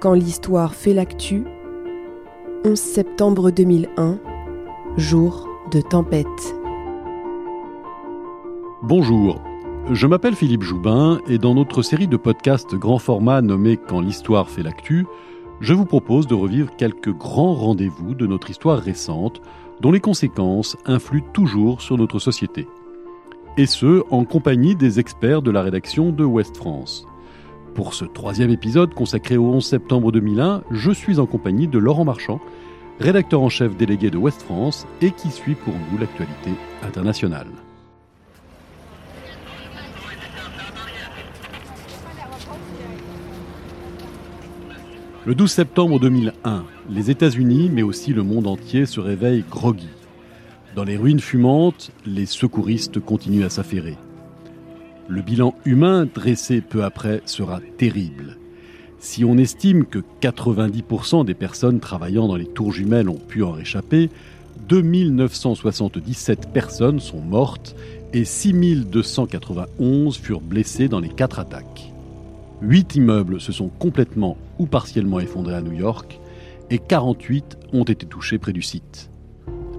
Quand l'histoire fait l'actu, 11 septembre 2001, jour de tempête. Bonjour, je m'appelle Philippe Joubin et dans notre série de podcasts grand format nommée Quand l'histoire fait l'actu, je vous propose de revivre quelques grands rendez-vous de notre histoire récente dont les conséquences influent toujours sur notre société. Et ce, en compagnie des experts de la rédaction de Ouest France. Pour ce troisième épisode consacré au 11 septembre 2001, je suis en compagnie de Laurent Marchand, rédacteur en chef délégué de Ouest France et qui suit pour nous l'actualité internationale. Le 12 septembre 2001, les États-Unis, mais aussi le monde entier, se réveillent groggy. Dans les ruines fumantes, les secouristes continuent à s'affairer. Le bilan humain dressé peu après sera terrible. Si on estime que 90% des personnes travaillant dans les tours jumelles ont pu en réchapper, 2977 personnes sont mortes et 6291 furent blessées dans les quatre attaques. Huit immeubles se sont complètement ou partiellement effondrés à New York et 48 ont été touchés près du site.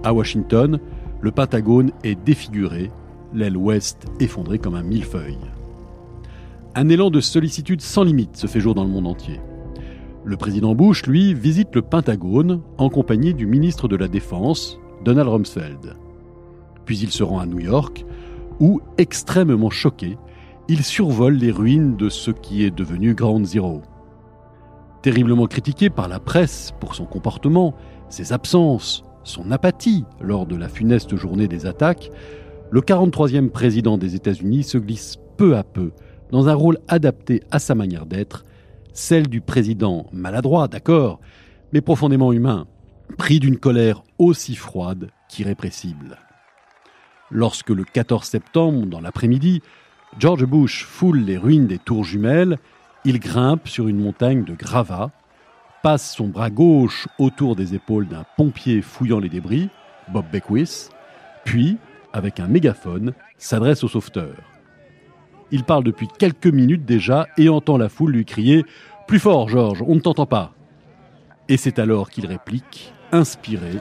À Washington, le Pentagone est défiguré l'aile ouest effondrée comme un millefeuille. Un élan de sollicitude sans limite se fait jour dans le monde entier. Le président Bush, lui, visite le Pentagone en compagnie du ministre de la Défense, Donald Rumsfeld. Puis il se rend à New York, où, extrêmement choqué, il survole les ruines de ce qui est devenu Ground Zero. Terriblement critiqué par la presse pour son comportement, ses absences, son apathie lors de la funeste journée des attaques, le 43e président des États-Unis se glisse peu à peu dans un rôle adapté à sa manière d'être, celle du président maladroit, d'accord, mais profondément humain, pris d'une colère aussi froide qu'irrépressible. Lorsque le 14 septembre, dans l'après-midi, George Bush foule les ruines des tours jumelles, il grimpe sur une montagne de gravats, passe son bras gauche autour des épaules d'un pompier fouillant les débris, Bob Beckwith, puis, avec un mégaphone, s'adresse au sauveteur. Il parle depuis quelques minutes déjà et entend la foule lui crier Plus fort, George, on ne t'entend pas. Et c'est alors qu'il réplique, inspiré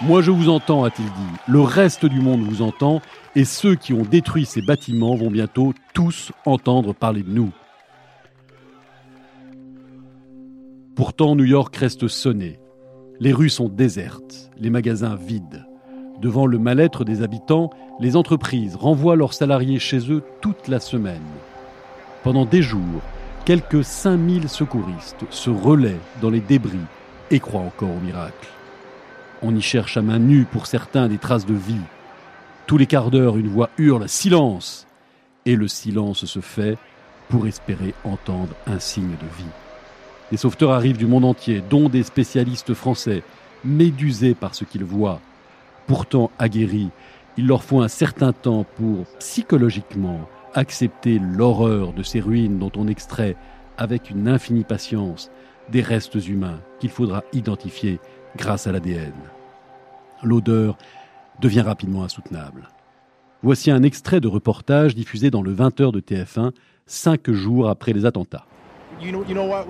Moi je vous entends, a-t-il dit. Le reste du monde vous entend, et ceux qui ont détruit ces bâtiments vont bientôt tous entendre parler de nous. Pourtant, New York reste sonné. Les rues sont désertes, les magasins vides. Devant le mal-être des habitants, les entreprises renvoient leurs salariés chez eux toute la semaine. Pendant des jours, quelques 5000 secouristes se relaient dans les débris et croient encore au miracle. On y cherche à main nue pour certains des traces de vie. Tous les quarts d'heure, une voix hurle Silence Et le silence se fait pour espérer entendre un signe de vie. Les sauveteurs arrivent du monde entier, dont des spécialistes français, médusés par ce qu'ils voient. Pourtant aguerris, il leur faut un certain temps pour, psychologiquement, accepter l'horreur de ces ruines dont on extrait, avec une infinie patience, des restes humains qu'il faudra identifier grâce à l'ADN. L'odeur devient rapidement insoutenable. Voici un extrait de reportage diffusé dans le 20h de TF1 cinq jours après les attentats.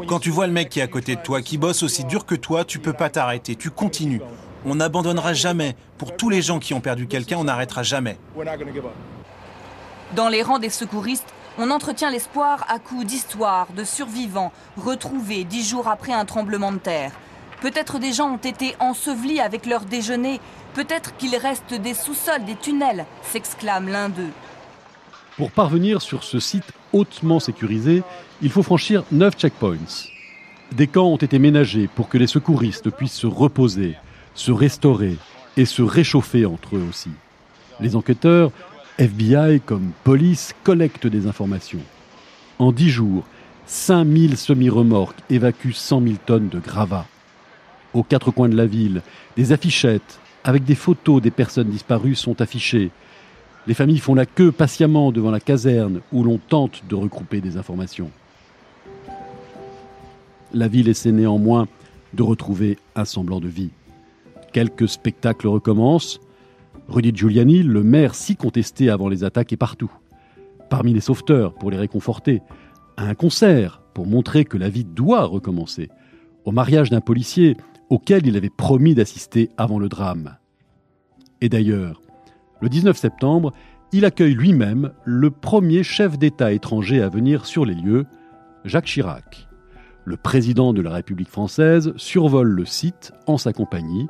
Quand tu vois le mec qui est à côté de toi, qui bosse aussi dur que toi, tu peux pas t'arrêter, tu continues. On n'abandonnera jamais. Pour tous les gens qui ont perdu quelqu'un, on n'arrêtera jamais. Dans les rangs des secouristes, on entretient l'espoir à coups d'histoires, de survivants, retrouvés dix jours après un tremblement de terre. Peut-être des gens ont été ensevelis avec leur déjeuner, peut-être qu'il reste des sous-sols, des tunnels, s'exclame l'un d'eux. Pour parvenir sur ce site hautement sécurisé, il faut franchir neuf checkpoints. Des camps ont été ménagés pour que les secouristes puissent se reposer, se restaurer et se réchauffer entre eux aussi. Les enquêteurs FBI comme police collectent des informations. En dix jours, 5000 semi-remorques évacuent 100 000 tonnes de gravats. Aux quatre coins de la ville, des affichettes avec des photos des personnes disparues sont affichées. Les familles font la queue patiemment devant la caserne où l'on tente de regrouper des informations. La ville essaie néanmoins de retrouver un semblant de vie. Quelques spectacles recommencent. Rudy Giuliani, le maire si contesté avant les attaques, est partout. Parmi les sauveteurs, pour les réconforter, à un concert, pour montrer que la vie doit recommencer, au mariage d'un policier auquel il avait promis d'assister avant le drame. Et d'ailleurs, le 19 septembre, il accueille lui-même le premier chef d'État étranger à venir sur les lieux, Jacques Chirac. Le président de la République française survole le site en sa compagnie,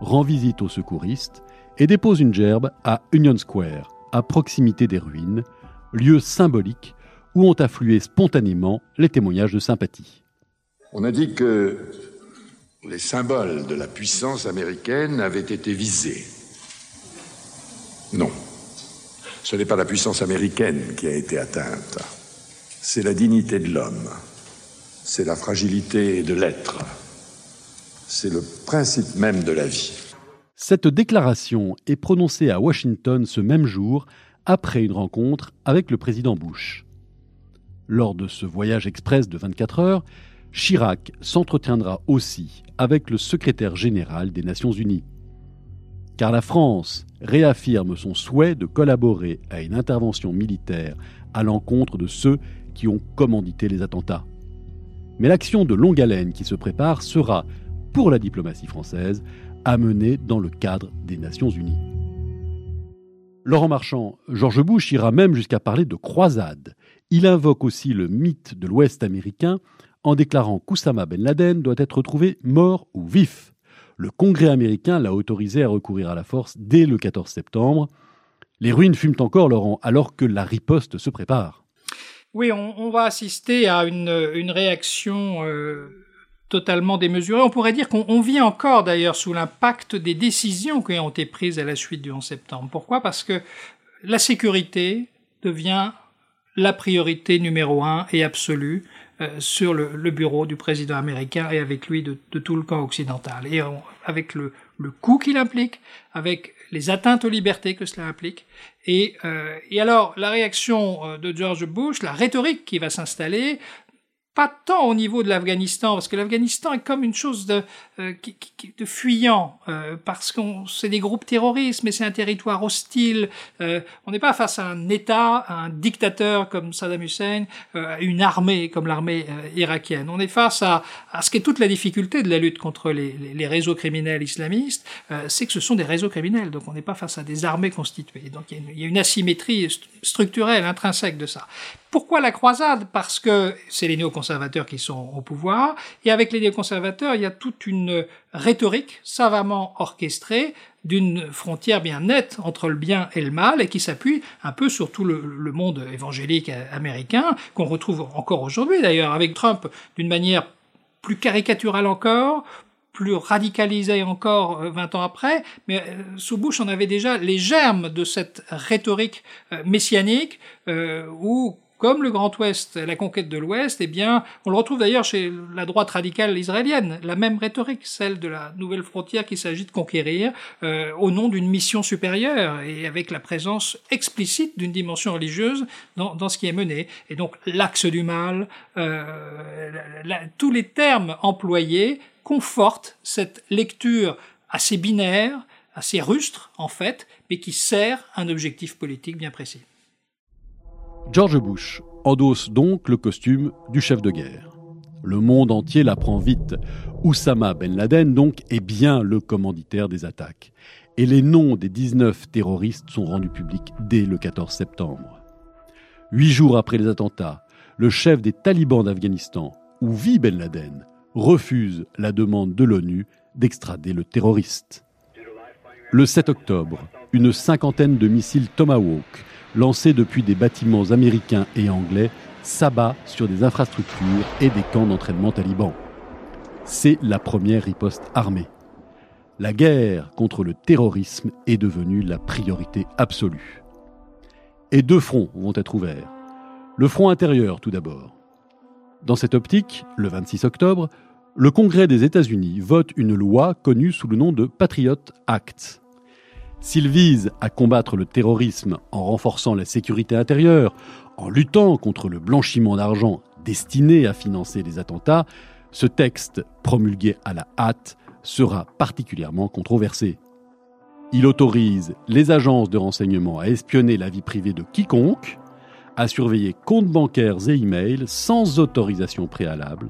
rend visite aux secouristes et dépose une gerbe à Union Square, à proximité des ruines, lieu symbolique où ont afflué spontanément les témoignages de sympathie. On a dit que les symboles de la puissance américaine avaient été visés. Non. Ce n'est pas la puissance américaine qui a été atteinte. C'est la dignité de l'homme. C'est la fragilité de l'être. C'est le principe même de la vie. Cette déclaration est prononcée à Washington ce même jour, après une rencontre avec le président Bush. Lors de ce voyage express de 24 heures, Chirac s'entretiendra aussi avec le secrétaire général des Nations Unies. Car la France réaffirme son souhait de collaborer à une intervention militaire à l'encontre de ceux qui ont commandité les attentats. Mais l'action de longue haleine qui se prépare sera, pour la diplomatie française, amenée dans le cadre des Nations Unies. Laurent Marchand, George Bush ira même jusqu'à parler de croisade. Il invoque aussi le mythe de l'Ouest américain en déclarant qu'Oussama Ben Laden doit être retrouvé mort ou vif. Le Congrès américain l'a autorisé à recourir à la force dès le 14 septembre. Les ruines fument encore, Laurent, alors que la riposte se prépare. Oui, on, va assister à une, réaction euh, totalement démesurée. On pourrait dire qu'on vit encore d'ailleurs sous l'impact des décisions qui ont été prises à la suite du 11 septembre. Pourquoi? Parce que la sécurité devient la priorité numéro un et absolue euh, sur le, bureau du président américain et avec lui de, tout le camp occidental. Et avec le, le coût qu'il implique, avec les atteintes aux libertés que cela implique. Et, euh, et alors, la réaction euh, de George Bush, la rhétorique qui va s'installer, pas tant au niveau de l'Afghanistan, parce que l'Afghanistan est comme une chose de, euh, fuyant, euh, parce qu'on c'est des groupes terroristes, mais c'est un territoire hostile. Euh, on n'est pas face à un État, à un dictateur comme Saddam Hussein, à une armée comme l'armée irakienne. On est face à, ce qui est toute la difficulté de la lutte contre les, réseaux criminels islamistes, c'est que ce sont des réseaux criminels, donc on n'est pas face à des armées constituées. Donc il y a une asymétrie structurelle, intrinsèque de ça. Pourquoi la croisade? Parce que c'est les néoconservateurs qui sont au pouvoir, et avec les néoconservateurs, il y a toute une rhétorique savamment orchestrée d'une frontière bien nette entre le bien et le mal, et qui s'appuie un peu sur tout le, monde évangélique américain, qu'on retrouve encore aujourd'hui d'ailleurs, avec Trump d'une manière plus caricaturale encore, plus radicalisée encore 20 euh, ans après, mais euh, sous Bush, on avait déjà les germes de cette rhétorique euh, messianique où comme le Grand Ouest, la conquête de l'Ouest, eh bien, on le retrouve d'ailleurs chez la droite radicale israélienne, la même rhétorique, celle de la nouvelle frontière qu'il s'agit de conquérir euh, au nom d'une mission supérieure et avec la présence explicite d'une dimension religieuse dans, dans, ce qui est mené. Et donc l'axe du mal, euh, tous les termes employés confortent cette lecture assez binaire, assez rustre en fait, mais qui sert un objectif politique bien précis. George Bush endosse donc le costume du chef de guerre. Le monde entier l'apprend vite. Oussama Ben Laden, donc, est bien le commanditaire des attaques. Et les noms des 19 terroristes sont rendus publics dès le 14 septembre. Huit jours après les attentats, le chef des talibans d'Afghanistan, où vit Ben Laden, refuse la demande de l'ONU d'extrader le terroriste. Le 7 octobre, une cinquantaine de missiles Tomahawk lancé depuis des bâtiments américains et anglais, s'abat sur des infrastructures et des camps d'entraînement talibans. C'est la première riposte armée. La guerre contre le terrorisme est devenue la priorité absolue. Et deux fronts vont être ouverts. Le front intérieur tout d'abord. Dans cette optique, le 26 octobre, le Congrès des États-Unis vote une loi connue sous le nom de Patriot Act. S'il vise à combattre le terrorisme en renforçant la sécurité intérieure, en luttant contre le blanchiment d'argent destiné à financer les attentats, ce texte, promulgué à la hâte, sera particulièrement controversé. Il autorise les agences de renseignement à espionner la vie privée de quiconque, à surveiller comptes bancaires et emails sans autorisation préalable,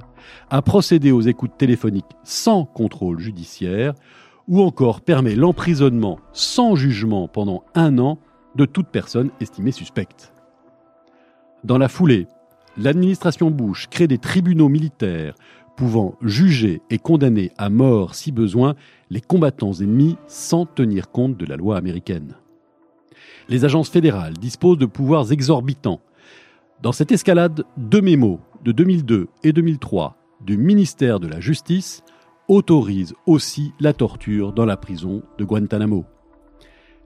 à procéder aux écoutes téléphoniques sans contrôle judiciaire, ou encore permet l'emprisonnement sans jugement pendant un an de toute personne estimée suspecte. Dans la foulée, l'administration Bush crée des tribunaux militaires pouvant juger et condamner à mort si besoin les combattants ennemis sans tenir compte de la loi américaine les agences fédérales disposent de pouvoirs exorbitants. Dans cette escalade, deux mémos de 2002 et 2003 du ministère de la Justice autorisent aussi la torture dans la prison de Guantanamo.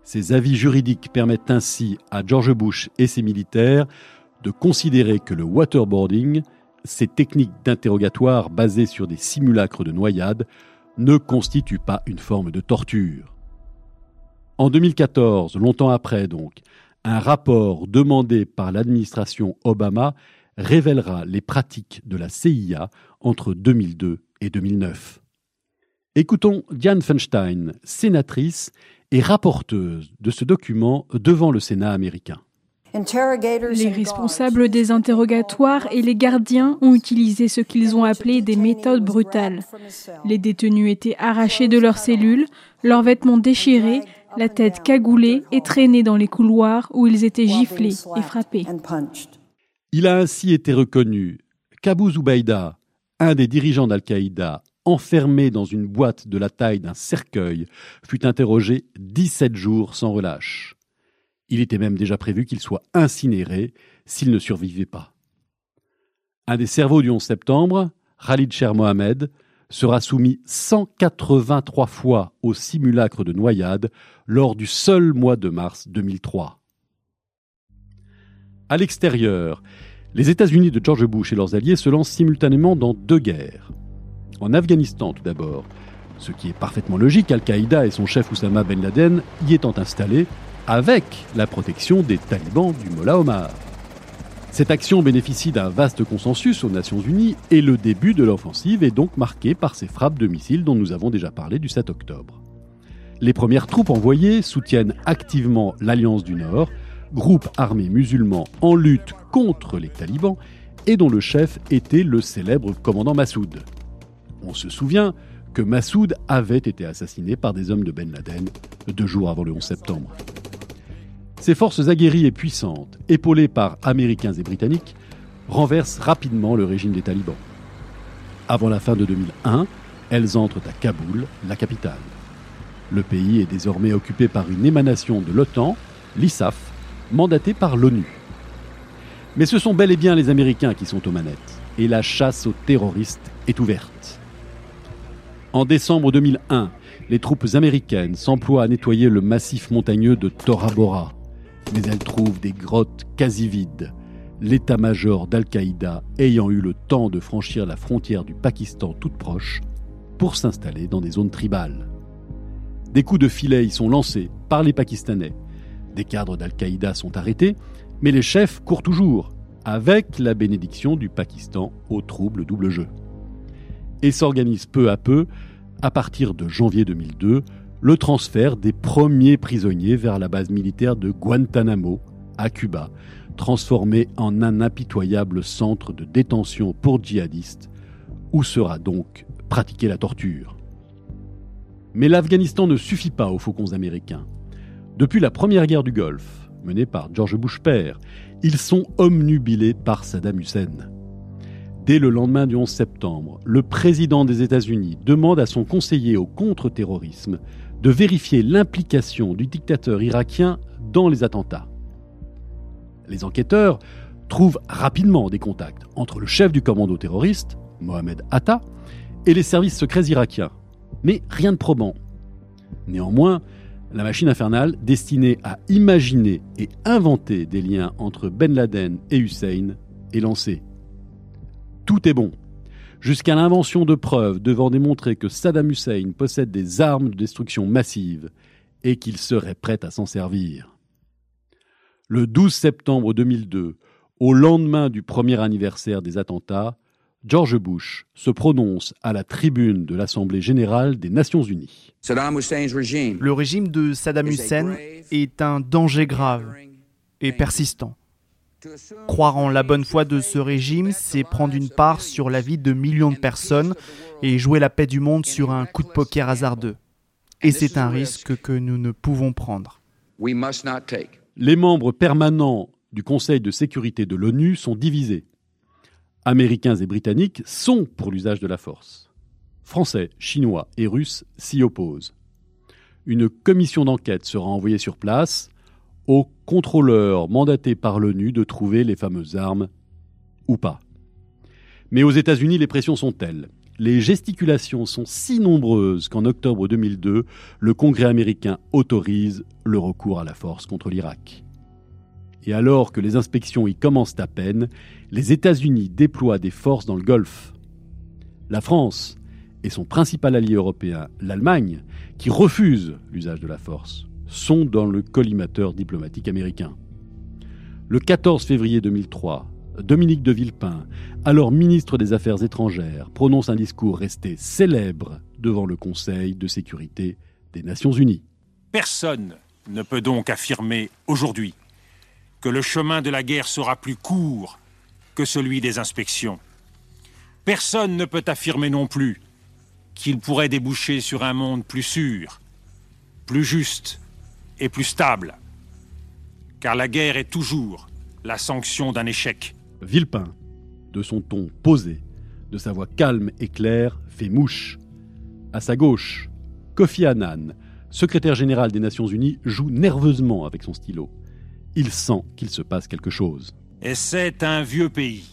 Ces avis juridiques permettent ainsi à George Bush et ses militaires de considérer que le waterboarding, ces techniques d'interrogatoire basées sur des simulacres de noyade, ne constituent pas une forme de torture. En 2014, longtemps après donc, un rapport demandé par l'administration Obama révélera les pratiques de la CIA entre 2002 et 2009. Écoutons Diane Feinstein, sénatrice et rapporteuse de ce document devant le Sénat américain. Les responsables des interrogatoires et les gardiens ont utilisé ce qu'ils ont appelé des méthodes brutales. Les détenus étaient arrachés de leurs cellules, leurs vêtements déchirés, la tête cagoulée et traînée dans les couloirs où ils étaient giflés et frappés. Il a ainsi été reconnu qu'Abu Zubaydah, un des dirigeants d'Al-Qaïda, enfermé dans une boîte de la taille d'un cercueil, fut interrogé 17 jours sans relâche. Il était même déjà prévu qu'il soit incinéré s'il ne survivait pas. Un des cerveaux du 11 septembre, Khalid Sher Mohamed, sera soumis 183 fois au simulacre de noyade lors du seul mois de mars 2003. À l'extérieur, les États-Unis de George Bush et leurs alliés se lancent simultanément dans deux guerres. En Afghanistan tout d'abord, ce qui est parfaitement logique, Al-Qaïda et son chef Oussama Ben Laden y étant installés avec la protection des talibans du Mollah Omar. Cette action bénéficie d'un vaste consensus aux Nations Unies et le début de l'offensive est donc marqué par ces frappes de missiles dont nous avons déjà parlé du 7 octobre. Les premières troupes envoyées soutiennent activement l'Alliance du Nord, groupe armé musulman en lutte contre les talibans et dont le chef était le célèbre commandant Massoud. On se souvient que Massoud avait été assassiné par des hommes de Ben Laden deux jours avant le 11 septembre. Ces forces aguerries et puissantes, épaulées par Américains et Britanniques, renversent rapidement le régime des talibans. Avant la fin de 2001, elles entrent à Kaboul, la capitale. Le pays est désormais occupé par une émanation de l'OTAN, l'ISAF, mandatée par l'ONU. Mais ce sont bel et bien les Américains qui sont aux manettes, et la chasse aux terroristes est ouverte. En décembre 2001, les troupes américaines s'emploient à nettoyer le massif montagneux de Tora Bora, mais elle trouve des grottes quasi vides, l'état-major d'Al-Qaïda ayant eu le temps de franchir la frontière du Pakistan toute proche pour s'installer dans des zones tribales. Des coups de filet y sont lancés par les Pakistanais. Des cadres d'Al-Qaïda sont arrêtés, mais les chefs courent toujours, avec la bénédiction du Pakistan au trouble double jeu. Et s'organise peu à peu, à partir de janvier 2002, le transfert des premiers prisonniers vers la base militaire de Guantanamo, à Cuba, transformé en un impitoyable centre de détention pour djihadistes, où sera donc pratiquée la torture. Mais l'Afghanistan ne suffit pas aux faucons américains. Depuis la première guerre du Golfe, menée par George Bush père, ils sont omnubilés par Saddam Hussein. Dès le lendemain du 11 septembre, le président des États-Unis demande à son conseiller au contre-terrorisme de vérifier l'implication du dictateur irakien dans les attentats. Les enquêteurs trouvent rapidement des contacts entre le chef du commando terroriste, Mohamed Atta, et les services secrets irakiens. Mais rien de probant. Néanmoins, la machine infernale, destinée à imaginer et inventer des liens entre Ben Laden et Hussein, est lancée. Tout est bon jusqu'à l'invention de preuves devant démontrer que Saddam Hussein possède des armes de destruction massive et qu'il serait prêt à s'en servir. Le 12 septembre 2002, au lendemain du premier anniversaire des attentats, George Bush se prononce à la tribune de l'Assemblée générale des Nations unies. Le régime de Saddam Hussein est un danger grave et persistant. Croire en la bonne foi de ce régime, c'est prendre une part sur la vie de millions de personnes et jouer la paix du monde sur un coup de poker hasardeux. Et c'est un risque que nous ne pouvons prendre. Les membres permanents du Conseil de sécurité de l'ONU sont divisés. Américains et Britanniques sont pour l'usage de la force. Français, Chinois et Russes s'y opposent. Une commission d'enquête sera envoyée sur place aux contrôleurs mandatés par l'ONU de trouver les fameuses armes ou pas. Mais aux États-Unis, les pressions sont telles. Les gesticulations sont si nombreuses qu'en octobre 2002, le Congrès américain autorise le recours à la force contre l'Irak. Et alors que les inspections y commencent à peine, les États-Unis déploient des forces dans le Golfe. La France et son principal allié européen, l'Allemagne, qui refuse l'usage de la force, sont dans le collimateur diplomatique américain. Le 14 février 2003, Dominique de Villepin, alors ministre des Affaires étrangères, prononce un discours resté célèbre devant le Conseil de sécurité des Nations Unies. Personne ne peut donc affirmer aujourd'hui que le chemin de la guerre sera plus court que celui des inspections. Personne ne peut affirmer non plus qu'il pourrait déboucher sur un monde plus sûr, plus juste et plus stable. Car la guerre est toujours la sanction d'un échec. Villepin, de son ton posé, de sa voix calme et claire, fait mouche. À sa gauche, Kofi Annan, secrétaire général des Nations Unies, joue nerveusement avec son stylo il sent qu'il se passe quelque chose. Et c'est un vieux pays.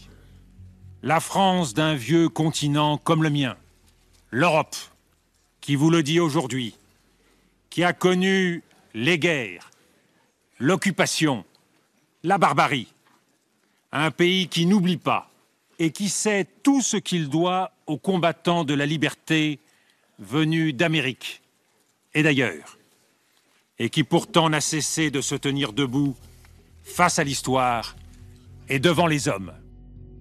La France d'un vieux continent comme le mien. L'Europe, qui vous le dit aujourd'hui, qui a connu les guerres, l'occupation, la barbarie. Un pays qui n'oublie pas et qui sait tout ce qu'il doit aux combattants de la liberté venus d'Amérique et d'ailleurs, et qui pourtant n'a cessé de se tenir debout face à l'histoire et devant les hommes.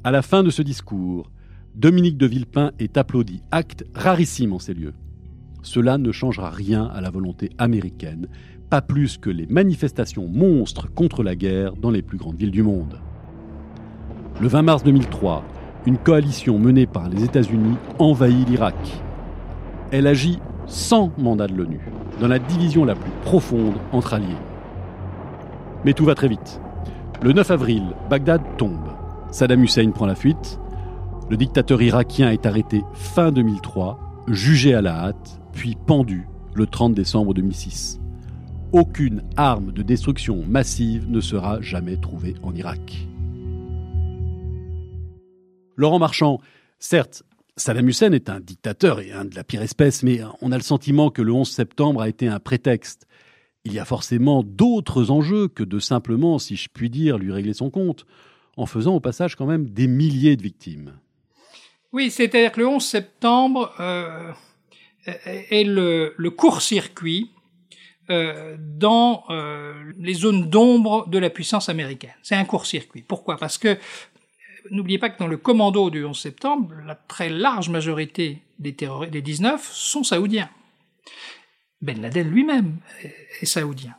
À la fin de ce discours, Dominique de Villepin est applaudi, acte rarissime en ces lieux. Cela ne changera rien à la volonté américaine, pas plus que les manifestations monstres contre la guerre dans les plus grandes villes du monde. Le 20 mars 2003, une coalition menée par les États-Unis envahit l'Irak. Elle agit sans mandat de l'ONU, dans la division la plus profonde entre alliés. Mais tout va très vite. Le 9 avril, Bagdad tombe. Saddam Hussein prend la fuite. Le dictateur irakien est arrêté fin 2003, jugé à la hâte, puis pendu le 30 décembre 2006. Aucune arme de destruction massive ne sera jamais trouvée en Irak. Laurent Marchand, certes, Saddam Hussein est un dictateur et un de la pire espèce, mais on a le sentiment que le 11 septembre a été un prétexte il y a forcément d'autres enjeux que de simplement, si je puis dire, lui régler son compte, en faisant au passage quand même des milliers de victimes. Oui, c'est-à-dire que le 11 septembre euh, est le, court-circuit euh, dans euh, les zones d'ombre de la puissance américaine. C'est un court-circuit. Pourquoi? Parce que n'oubliez pas que dans le commando du 11 septembre, la très large majorité des, des 19 sont saoudiens. Ben Laden lui-même est saoudien.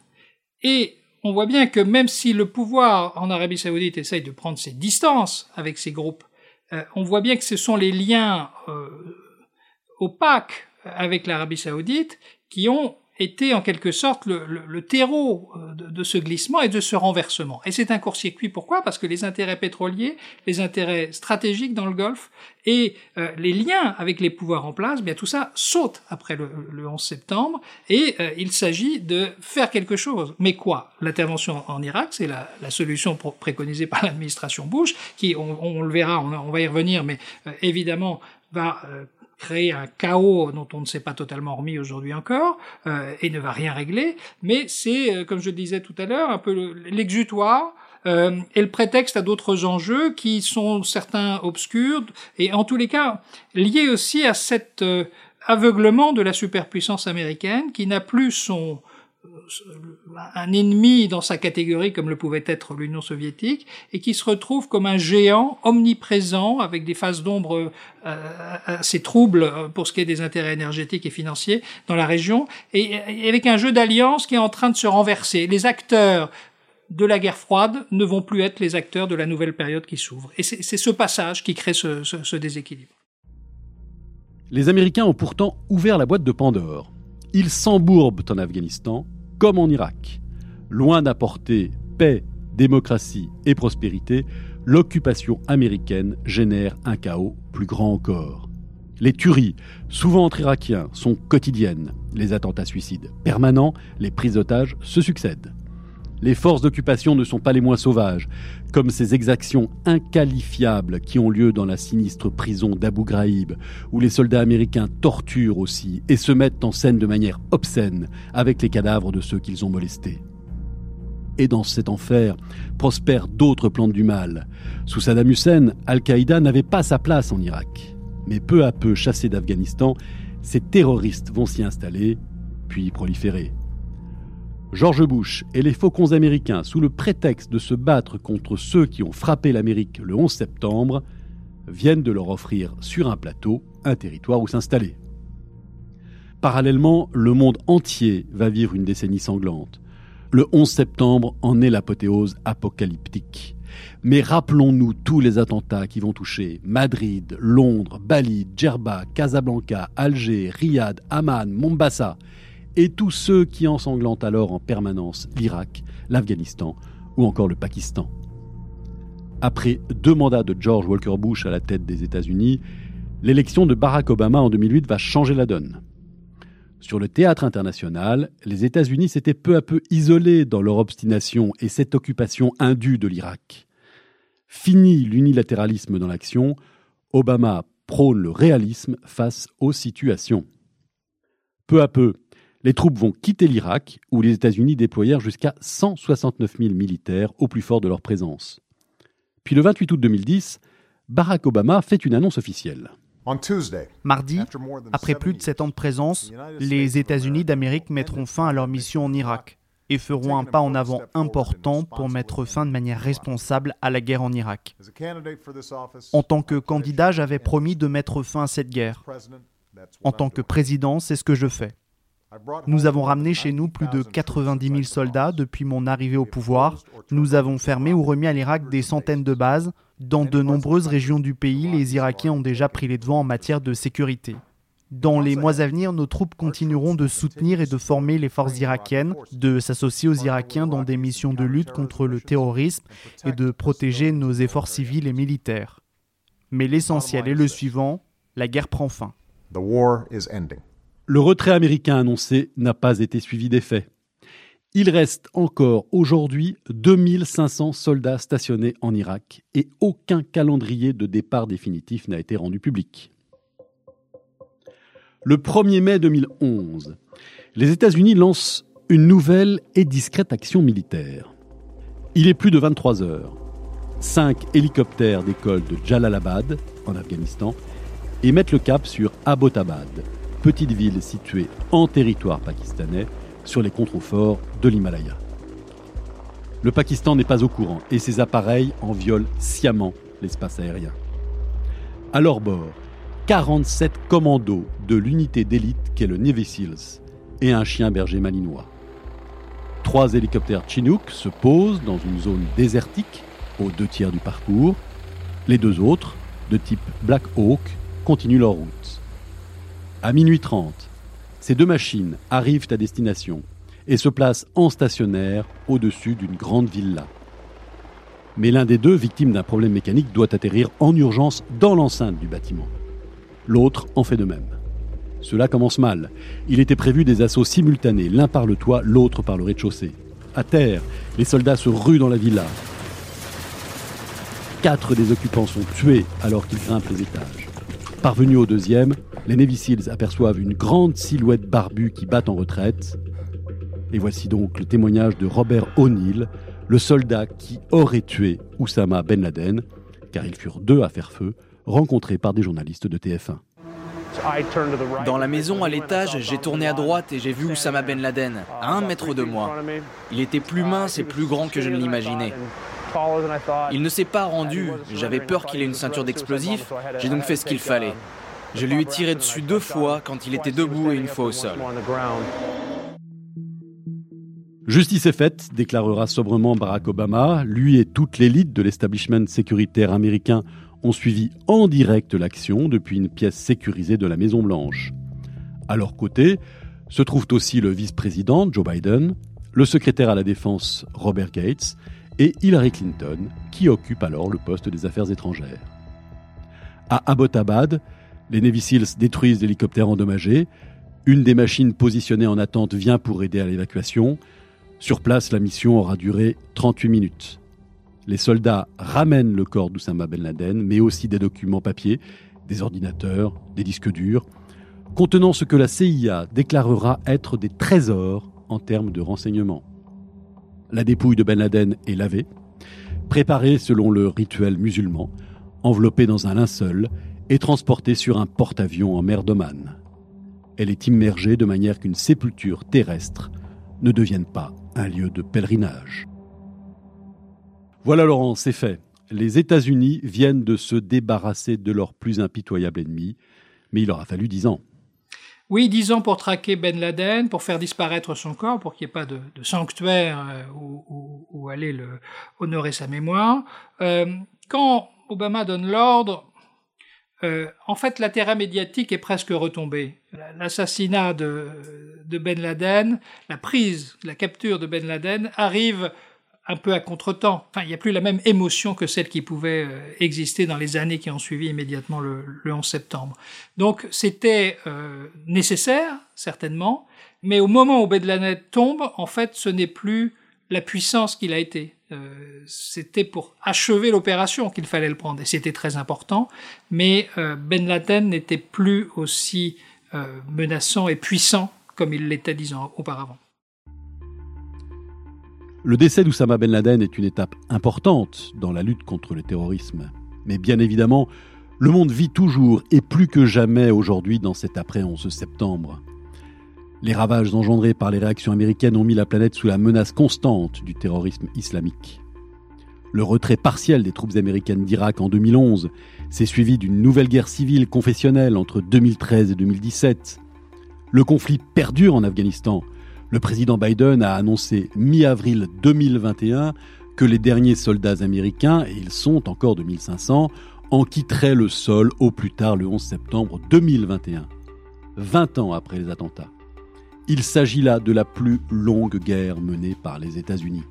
Et on voit bien que même si le pouvoir en Arabie saoudite essaye de prendre ses distances avec ces groupes, euh, on voit bien que ce sont les liens euh, opaques avec l'Arabie saoudite qui ont était en quelque sorte le, terreau euh, de, ce glissement et de ce renversement. Et c'est un court-circuit. Pourquoi? Parce que les intérêts pétroliers, les intérêts stratégiques dans le Golfe et euh, les liens avec les pouvoirs en place, bien tout ça saute après le, 11 septembre et euh, il s'agit de faire quelque chose. Mais quoi? L'intervention en Irak, c'est la, solution préconisée par l'administration Bush, qui, on, le verra, on, on, va y revenir, mais évidemment va créer un chaos dont on ne s'est pas totalement remis aujourd'hui encore euh, et ne va rien régler, mais c'est, euh, comme je disais tout à l'heure, un peu l'exutoire euh, et le prétexte à d'autres enjeux qui sont certains obscurs et en tous les cas liés aussi à cet aveuglement de la superpuissance américaine qui n'a plus son un ennemi dans sa catégorie comme le pouvait être l'Union soviétique et qui se retrouve comme un géant omniprésent avec des phases d'ombre euh, assez troubles pour ce qui est des intérêts énergétiques et financiers dans la région et, avec un jeu d'alliance qui est en train de se renverser. Les acteurs de la guerre froide ne vont plus être les acteurs de la nouvelle période qui s'ouvre. Et c'est ce passage qui crée ce, ce déséquilibre. Les Américains ont pourtant ouvert la boîte de Pandore. Ils s'embourbent en Afghanistan comme en Irak. Loin d'apporter paix, démocratie et prospérité, l'occupation américaine génère un chaos plus grand encore. Les tueries, souvent entre Irakiens, sont quotidiennes. Les attentats suicides permanents, les prises d'otages se succèdent. Les forces d'occupation ne sont pas les moins sauvages, comme ces exactions inqualifiables qui ont lieu dans la sinistre prison d'Abu Ghraib, où les soldats américains torturent aussi et se mettent en scène de manière obscène avec les cadavres de ceux qu'ils ont molestés. Et dans cet enfer prospèrent d'autres plantes du mal. Sous Saddam Hussein, Al-Qaïda n'avait pas sa place en Irak. Mais peu à peu chassés d'Afghanistan, ces terroristes vont s'y installer, puis proliférer. George Bush et les faucons américains, sous le prétexte de se battre contre ceux qui ont frappé l'Amérique le 11 septembre, viennent de leur offrir sur un plateau un territoire où s'installer. Parallèlement, le monde entier va vivre une décennie sanglante. Le 11 septembre en est l'apothéose apocalyptique. Mais rappelons-nous tous les attentats qui vont toucher Madrid, Londres, Bali, Djerba, Casablanca, Alger, Riyad, Amman, Mombasa et tous ceux qui ensanglantent alors en permanence l'Irak, l'Afghanistan ou encore le Pakistan. Après deux mandats de George Walker Bush à la tête des États-Unis, l'élection de Barack Obama en 2008 va changer la donne. Sur le théâtre international, les États-Unis s'étaient peu à peu isolés dans leur obstination et cette occupation indue de l'Irak. Fini l'unilatéralisme dans l'action, Obama prône le réalisme face aux situations. Peu à peu, les troupes vont quitter l'Irak, où les États-Unis déployèrent jusqu'à 169 000 militaires au plus fort de leur présence. Puis le 28 août 2010, Barack Obama fait une annonce officielle. Mardi, après plus de 7 ans de présence, les États-Unis d'Amérique mettront fin à leur mission en Irak et feront un pas en avant important pour mettre fin de manière responsable à la guerre en Irak. En tant que candidat, j'avais promis de mettre fin à cette guerre. En tant que président, c'est ce que je fais. Nous avons ramené chez nous plus de 90 000 soldats depuis mon arrivée au pouvoir. Nous avons fermé ou remis à l'Irak des centaines de bases. Dans de nombreuses régions du pays, les Irakiens ont déjà pris les devants en matière de sécurité. Dans les mois à venir, nos troupes continueront de soutenir et de former les forces irakiennes, de s'associer aux Irakiens dans des missions de lutte contre le terrorisme et de protéger nos efforts civils et militaires. Mais l'essentiel est le suivant, la guerre prend fin. Le retrait américain annoncé n'a pas été suivi d'effet. Il reste encore aujourd'hui 2500 soldats stationnés en Irak et aucun calendrier de départ définitif n'a été rendu public. Le 1er mai 2011, les États-Unis lancent une nouvelle et discrète action militaire. Il est plus de 23 heures. Cinq hélicoptères décollent de Jalalabad, en Afghanistan, et mettent le cap sur Abbottabad, petite ville située en territoire pakistanais sur les contreforts de l'Himalaya. Le Pakistan n'est pas au courant et ses appareils en violent sciemment l'espace aérien. À leur bord, 47 commandos de l'unité d'élite qu'est le Navy Seals et un chien berger malinois. Trois hélicoptères Chinook se posent dans une zone désertique aux deux tiers du parcours. Les deux autres, de type Black Hawk, continuent leur route. À minuit 30, ces deux machines arrivent à destination et se placent en stationnaire au-dessus d'une grande villa. Mais l'un des deux, victime d'un problème mécanique, doit atterrir en urgence dans l'enceinte du bâtiment. L'autre en fait de même. Cela commence mal. Il était prévu des assauts simultanés, l'un par le toit, l'autre par le rez-de-chaussée. À terre, les soldats se ruent dans la villa. Quatre des occupants sont tués alors qu'ils grimpent les étages. Parvenus au deuxième, les Navy Seals aperçoivent une grande silhouette barbue qui bat en retraite. Et voici donc le témoignage de Robert O'Neill, le soldat qui aurait tué Oussama Ben Laden, car ils furent deux à faire feu, rencontrés par des journalistes de TF1. Dans la maison à l'étage, j'ai tourné à droite et j'ai vu Oussama Ben Laden, à un mètre de moi. Il était plus mince et plus grand que je ne l'imaginais. Il ne s'est pas rendu, j'avais peur qu'il ait une ceinture d'explosifs, j'ai donc fait ce qu'il fallait. Je lui ai tiré dessus deux fois quand il était debout et une fois au sol. Justice est faite, déclarera sobrement Barack Obama. Lui et toute l'élite de l'establishment sécuritaire américain ont suivi en direct l'action depuis une pièce sécurisée de la Maison Blanche. À leur côté se trouvent aussi le vice-président Joe Biden, le secrétaire à la défense Robert Gates et Hillary Clinton, qui occupe alors le poste des affaires étrangères. À Abbottabad, les Navy Seals détruisent l'hélicoptère endommagé. Une des machines positionnées en attente vient pour aider à l'évacuation. Sur place, la mission aura duré 38 minutes. Les soldats ramènent le corps d'Oussama Ben Laden, mais aussi des documents papier, des ordinateurs, des disques durs, contenant ce que la CIA déclarera être des trésors en termes de renseignements. La dépouille de Ben Laden est lavée, préparée selon le rituel musulman, enveloppée dans un linceul et transportée sur un porte-avions en mer d'Oman. Elle est immergée de manière qu'une sépulture terrestre ne devienne pas un lieu de pèlerinage. Voilà Laurent, c'est fait. Les États-Unis viennent de se débarrasser de leur plus impitoyable ennemi, mais il aura fallu dix ans. Oui, dix ans pour traquer Ben Laden, pour faire disparaître son corps, pour qu'il n'y ait pas de, sanctuaire euh, où, aller le, honorer sa mémoire. Euh, quand Obama donne l'ordre, euh, en fait, l'intérêt médiatique est presque retombé. L'assassinat de, Ben Laden, la prise, la capture de Ben Laden arrive un peu à contretemps. Enfin, il n'y a plus la même émotion que celle qui pouvait euh, exister dans les années qui ont suivi immédiatement le, 11 septembre. Donc, c'était euh, nécessaire, certainement, mais au moment où Laden tombe, en fait, ce n'est plus la puissance qu'il a été. Euh, c'était pour achever l'opération qu'il fallait le prendre, et c'était très important, mais euh, Ben Laden n'était plus aussi euh, menaçant et puissant comme il l'était dix ans auparavant. Le décès d'Oussama Ben Laden est une étape importante dans la lutte contre le terrorisme. Mais bien évidemment, le monde vit toujours et plus que jamais aujourd'hui dans cet après 11 septembre. Les ravages engendrés par les réactions américaines ont mis la planète sous la menace constante du terrorisme islamique. Le retrait partiel des troupes américaines d'Irak en 2011 s'est suivi d'une nouvelle guerre civile confessionnelle entre 2013 et 2017. Le conflit perdure en Afghanistan. Le président Biden a annoncé mi-avril 2021 que les derniers soldats américains, et ils sont encore 2500, en quitteraient le sol au plus tard le 11 septembre 2021, 20 ans après les attentats. Il s'agit là de la plus longue guerre menée par les États-Unis.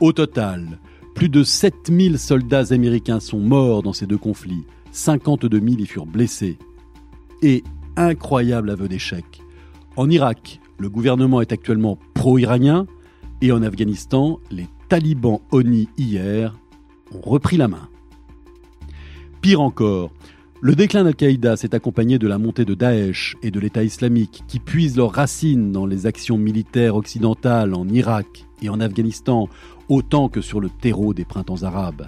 Au total, plus de 7000 soldats américains sont morts dans ces deux conflits, 52 000 y furent blessés. Et, incroyable aveu d'échec, en Irak, le gouvernement est actuellement pro-iranien, et en Afghanistan, les talibans ONI hier ont repris la main. Pire encore, le déclin d'Al-Qaïda s'est accompagné de la montée de Daesh et de l'État islamique qui puisent leurs racines dans les actions militaires occidentales en Irak et en Afghanistan autant que sur le terreau des printemps arabes.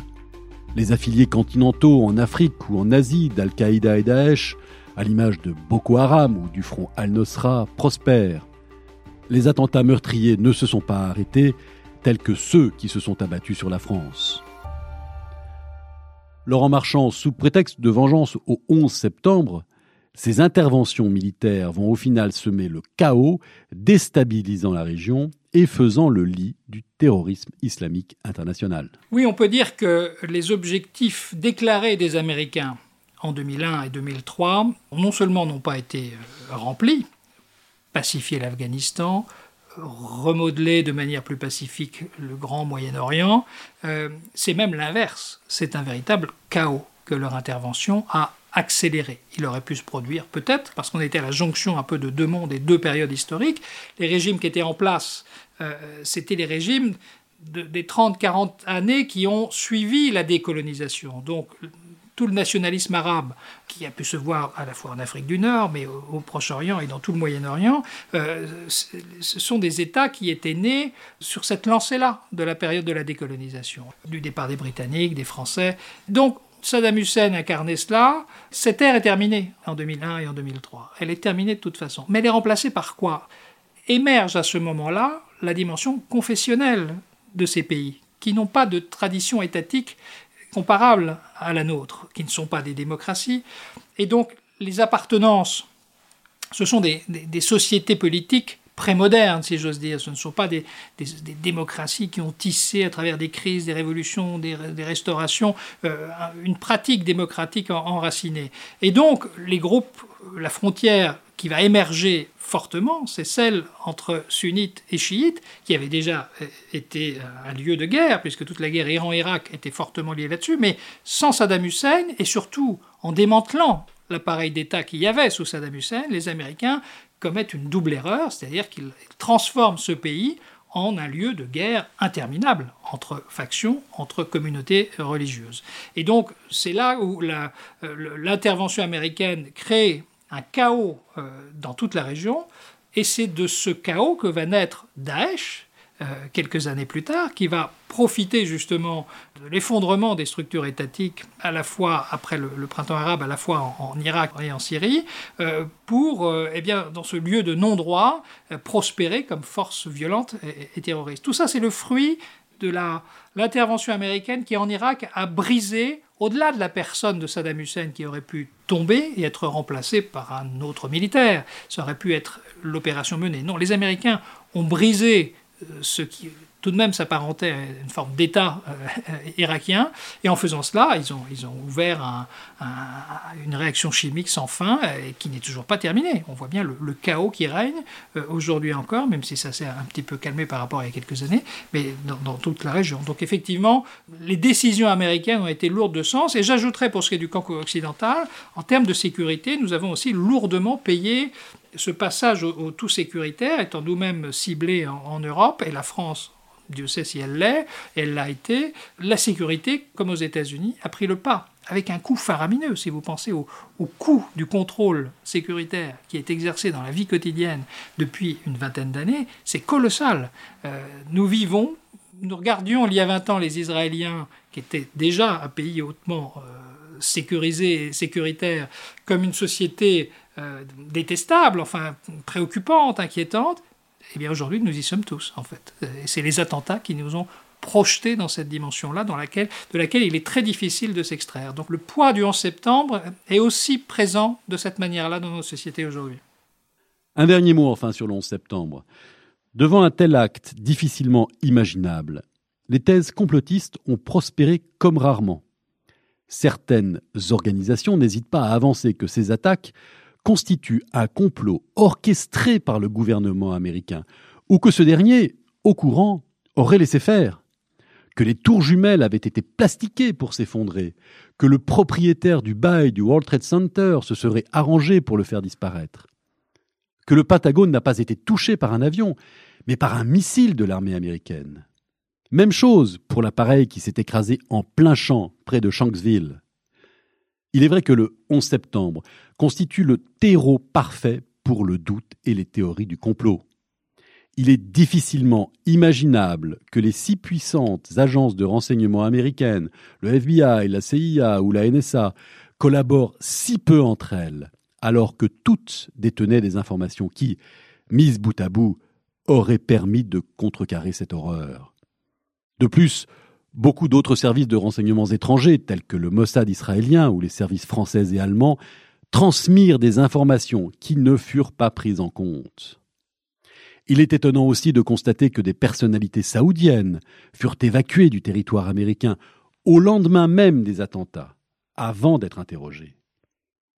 Les affiliés continentaux en Afrique ou en Asie d'Al-Qaïda et Daesh, à l'image de Boko Haram ou du front Al-Nosra, prospèrent. Les attentats meurtriers ne se sont pas arrêtés, tels que ceux qui se sont abattus sur la France. Laurent Marchand, sous prétexte de vengeance au 11 septembre, ces interventions militaires vont au final semer le chaos, déstabilisant la région et faisant le lit du terrorisme islamique international. Oui, on peut dire que les objectifs déclarés des Américains en 2001 et 2003 non seulement n'ont pas été euh, remplis, pacifier l'Afghanistan, remodeler de manière plus pacifique le grand Moyen-Orient, euh, c'est même l'inverse. C'est un véritable chaos que leur intervention a accéléré. Il aurait pu se produire peut-être, parce qu'on était à la jonction un peu de deux mondes et deux périodes historiques. Les régimes qui étaient en place, euh, c'était les régimes des 30-40 années qui ont suivi la décolonisation. Donc tout le nationalisme arabe qui a pu se voir à la fois en Afrique du Nord, mais au, Proche-Orient et dans tout le Moyen-Orient, euh, ce sont des États qui étaient nés sur cette lancée-là de la période de la décolonisation, du départ des Britanniques, des Français. Donc Saddam Hussein incarnait cela, cette ère est terminée en 2001 et en 2003. Elle est terminée de toute façon. Mais elle est remplacée par quoi? Émerge à ce moment-là la dimension confessionnelle de ces pays, qui n'ont pas de tradition étatique comparable à la nôtre, qui ne sont pas des démocraties. Et donc les appartenances, ce sont des, sociétés politiques prémodernes, si j'ose dire. Ce ne sont pas des, démocraties qui ont tissé à travers des crises, des révolutions, des, restaurations, euh, une pratique démocratique enracinée. Et donc, les groupes, la frontière qui va émerger fortement, c'est celle entre sunnites et chiites, qui avait déjà euh, été un lieu de guerre, puisque toute la guerre Iran-Irak était fortement liée là-dessus, mais sans Saddam Hussein, et surtout en démantelant l'appareil d'État qu'il y avait sous Saddam Hussein, les Américains commettent une double erreur, c'est-à-dire qu'ils transforment ce pays en un lieu de guerre interminable entre factions, entre communautés religieuses. Et donc c'est là où euh, l'intervention américaine crée un chaos euh, dans toute la région, et c'est de ce chaos que va naître Daesh, euh, quelques années plus tard, qui va profiter justement de l'effondrement des structures étatiques, à la fois après le, printemps arabe, à la fois en, Irak et en Syrie, euh, pour, eh bien, dans ce lieu de non-droit, prospérer comme force violente et, terroriste. Tout ça, c'est le fruit de l'intervention américaine qui, en Irak, a brisé au-delà de la personne de Saddam Hussein qui aurait pu tomber et être remplacé par un autre militaire, ça aurait pu être l'opération menée. Non, les Américains ont brisé euh, ce qui tout de même s'apparentait à une forme d'État euh, irakien. Et en faisant cela, ils ont, ouvert une réaction chimique sans fin et qui n'est toujours pas terminée. On voit bien le, chaos qui règne euh, aujourd'hui encore, même si ça s'est un petit peu calmé par rapport à il y a quelques années, mais dans, toute la région. Donc effectivement, les décisions américaines ont été lourdes de sens. Et j'ajouterais pour ce qui est du camp occidental, en termes de sécurité, nous avons aussi lourdement payé ce passage au, tout sécuritaire, étant nous-mêmes ciblés en Europe, et la France Dieu sait si elle l'est, elle l'a été, la sécurité, comme aux États-Unis, a pris le pas, avec un coût faramineux. Si vous pensez au, coût du contrôle sécuritaire qui est exercé dans la vie quotidienne depuis une vingtaine d'années, c'est colossal. Euh, nous vivons, nous regardions il y a 20 ans les Israéliens, qui étaient déjà un pays hautement euh, sécurisé et sécuritaire, comme une société euh, détestable, enfin préoccupante, inquiétante, eh bien aujourd'hui, nous y sommes tous, en fait. Et c'est les attentats qui nous ont projetés dans cette dimension-là, dans laquelle, de laquelle il est très difficile de s'extraire. Donc le poids du 11 septembre est aussi présent de cette manière-là dans nos sociétés aujourd'hui. Un dernier mot enfin sur le 11 septembre. Devant un tel acte difficilement imaginable, les thèses complotistes ont prospéré comme rarement. Certaines organisations n'hésitent pas à avancer que ces attaques constitue un complot orchestré par le gouvernement américain, ou que ce dernier, au courant, aurait laissé faire, que les tours jumelles avaient été plastiquées pour s'effondrer, que le propriétaire du bail du World Trade Center se serait arrangé pour le faire disparaître, que le Patagone n'a pas été touché par un avion, mais par un missile de l'armée américaine. Même chose pour l'appareil qui s'est écrasé en plein champ près de Shanksville. Il est vrai que le 11 septembre constitue le terreau parfait pour le doute et les théories du complot. Il est difficilement imaginable que les six puissantes agences de renseignement américaines, le FBI, la CIA ou la NSA, collaborent si peu entre elles, alors que toutes détenaient des informations qui, mises bout à bout, auraient permis de contrecarrer cette horreur. De plus, Beaucoup d'autres services de renseignements étrangers, tels que le Mossad israélien ou les services français et allemands, transmirent des informations qui ne furent pas prises en compte. Il est étonnant aussi de constater que des personnalités saoudiennes furent évacuées du territoire américain au lendemain même des attentats, avant d'être interrogées.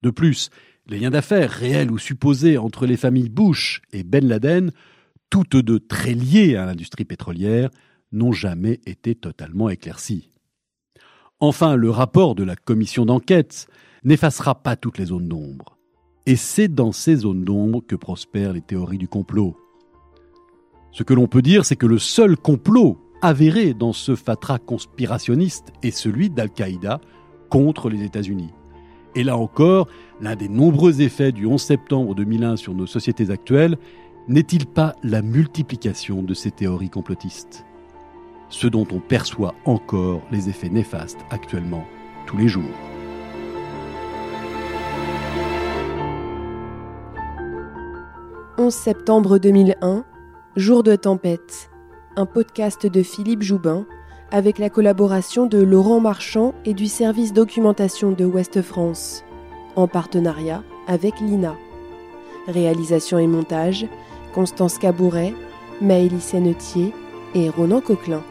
De plus, les liens d'affaires réels ou supposés entre les familles Bush et Ben Laden, toutes deux très liées à l'industrie pétrolière, n'ont jamais été totalement éclaircies. Enfin, le rapport de la commission d'enquête n'effacera pas toutes les zones d'ombre. Et c'est dans ces zones d'ombre que prospèrent les théories du complot. Ce que l'on peut dire, c'est que le seul complot avéré dans ce fatras conspirationniste est celui d'Al-Qaïda contre les États-Unis. Et là encore, l'un des nombreux effets du 11 septembre 2001 sur nos sociétés actuelles n'est-il pas la multiplication de ces théories complotistes? Ce dont on perçoit encore les effets néfastes actuellement tous les jours. « 11 septembre 2001, jour de tempête, un podcast de Philippe Joubin avec la collaboration de Laurent Marchand et du service documentation de Ouest France, en partenariat avec l'INA. Réalisation et montage, Constance Cabouret, Maëlys Sennetier et Ronan Coquelin.